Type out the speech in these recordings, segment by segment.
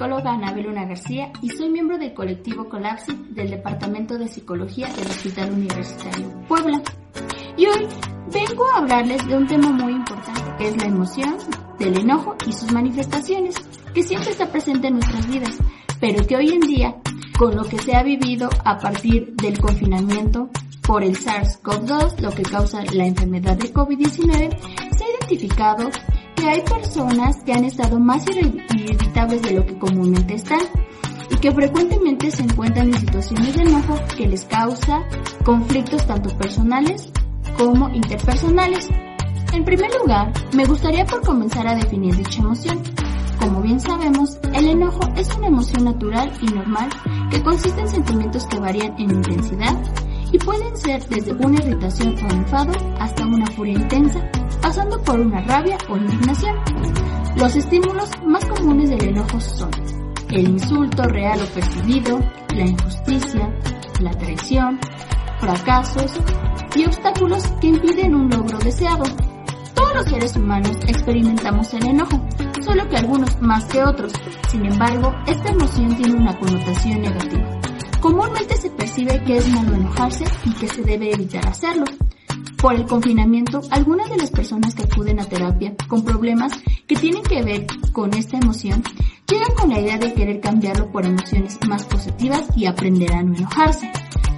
Psicóloga Anabel Luna García y soy miembro del colectivo Colapsi del Departamento de Psicología del Hospital Universitario Puebla. Y hoy vengo a hablarles de un tema muy importante, que es la emoción, del enojo y sus manifestaciones, que siempre está presente en nuestras vidas, pero que hoy en día, con lo que se ha vivido a partir del confinamiento por el SARS-CoV-2, lo que causa la enfermedad de COVID-19, se ha identificado que hay personas que han estado más irritables de lo que comúnmente están y que frecuentemente se encuentran en situaciones de enojo que les causa conflictos tanto personales como interpersonales. En primer lugar, me gustaría por comenzar a definir dicha emoción. Como bien sabemos, el enojo es una emoción natural y normal que consiste en sentimientos que varían en intensidad y pueden ser desde una irritación o enfado hasta una furia intensa pasando por una rabia o indignación. Los estímulos más comunes del enojo son el insulto real o percibido, la injusticia, la traición, fracasos y obstáculos que impiden un logro deseado. Todos los seres humanos experimentamos el enojo, solo que algunos más que otros. Sin embargo, esta emoción tiene una connotación negativa. Comúnmente se percibe que es malo enojarse y que se debe evitar hacerlo. Por el confinamiento, algunas de las personas que acuden a terapia con problemas que tienen que ver con esta emoción llegan con la idea de querer cambiarlo por emociones más positivas y aprender a no enojarse.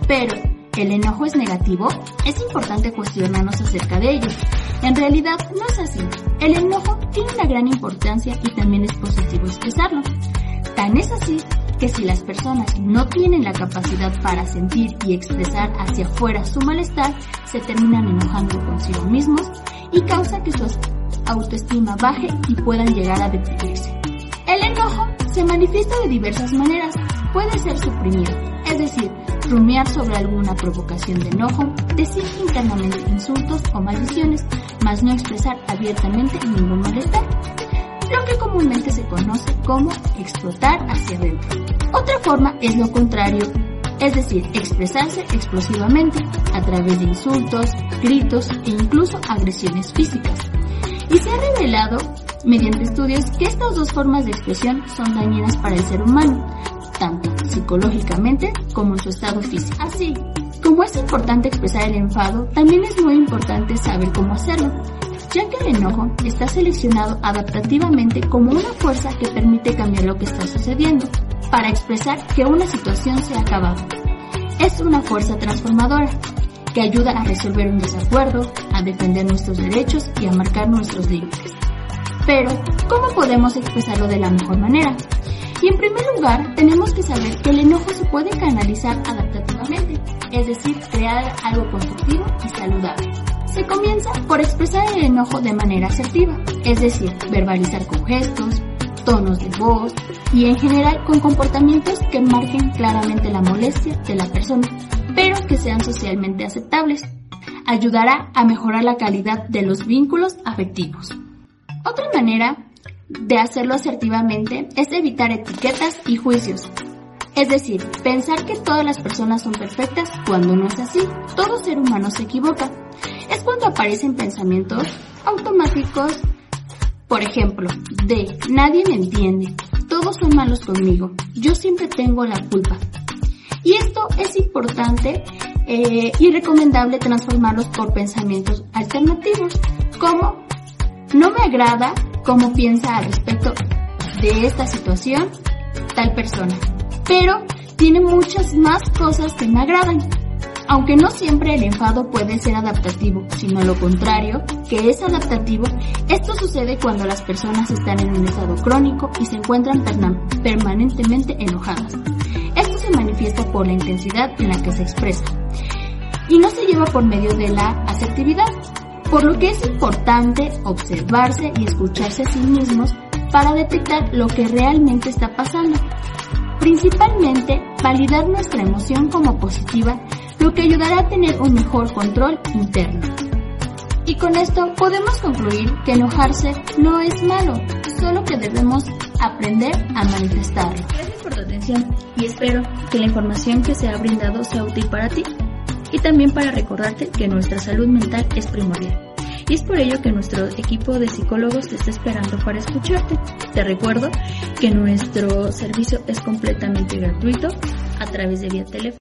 Pero, ¿el enojo es negativo? Es importante cuestionarnos acerca de ello. En realidad no es así. El enojo tiene una gran importancia y también es positivo expresarlo. Tan es así que si las personas no tienen la capacidad para sentir y expresar hacia afuera su malestar, se terminan enojando consigo mismos y causa que su autoestima baje y puedan llegar a deprimirse. El enojo se manifiesta de diversas maneras. Puede ser suprimido, es decir, rumiar sobre alguna provocación de enojo, decir internamente insultos o maldiciones, mas no expresar abiertamente ningún malestar lo que comúnmente se conoce como explotar hacia adentro. Otra forma es lo contrario, es decir, expresarse explosivamente a través de insultos, gritos e incluso agresiones físicas. Y se ha revelado mediante estudios que estas dos formas de expresión son dañinas para el ser humano, tanto psicológicamente como en su estado físico. Así, como es importante expresar el enfado, también es muy importante saber cómo hacerlo, ya que el enojo está seleccionado adaptativamente como una fuerza que permite cambiar lo que está sucediendo para expresar que una situación se ha acabado. Es una fuerza transformadora que ayuda a resolver un desacuerdo, a defender nuestros derechos y a marcar nuestros límites. Pero, ¿cómo podemos expresarlo de la mejor manera? Y en primer lugar, tenemos que saber que el enojo se puede canalizar adaptativamente, es decir, crear algo constructivo y saludable. Se comienza por expresar el enojo de manera asertiva, es decir, verbalizar con gestos, tonos de voz y en general con comportamientos que marquen claramente la molestia de la persona, pero que sean socialmente aceptables. Ayudará a mejorar la calidad de los vínculos afectivos. Otra manera de hacerlo asertivamente es evitar etiquetas y juicios. Es decir, pensar que todas las personas son perfectas cuando no es así. Todo ser humano se equivoca. Es cuando aparecen pensamientos automáticos por ejemplo, de nadie me entiende, todos son malos conmigo, yo siempre tengo la culpa. Y esto es importante eh, y recomendable transformarlos por pensamientos alternativos, como no me agrada cómo piensa al respecto de esta situación tal persona, pero tiene muchas más cosas que me agradan. Aunque no siempre el enfado puede ser adaptativo, sino lo contrario, que es adaptativo, esto sucede cuando las personas están en un estado crónico y se encuentran permanentemente enojadas. Esto se manifiesta por la intensidad en la que se expresa y no se lleva por medio de la asertividad, por lo que es importante observarse y escucharse a sí mismos para detectar lo que realmente está pasando. Principalmente, validar nuestra emoción como positiva, lo que ayudará a tener un mejor control interno. Y con esto podemos concluir que enojarse no es malo, solo que debemos aprender a manifestarlo. Gracias por tu atención y espero que la información que se ha brindado sea útil para ti y también para recordarte que nuestra salud mental es primordial. Y es por ello que nuestro equipo de psicólogos te está esperando para escucharte. Te recuerdo que nuestro servicio es completamente gratuito a través de vía teléfono.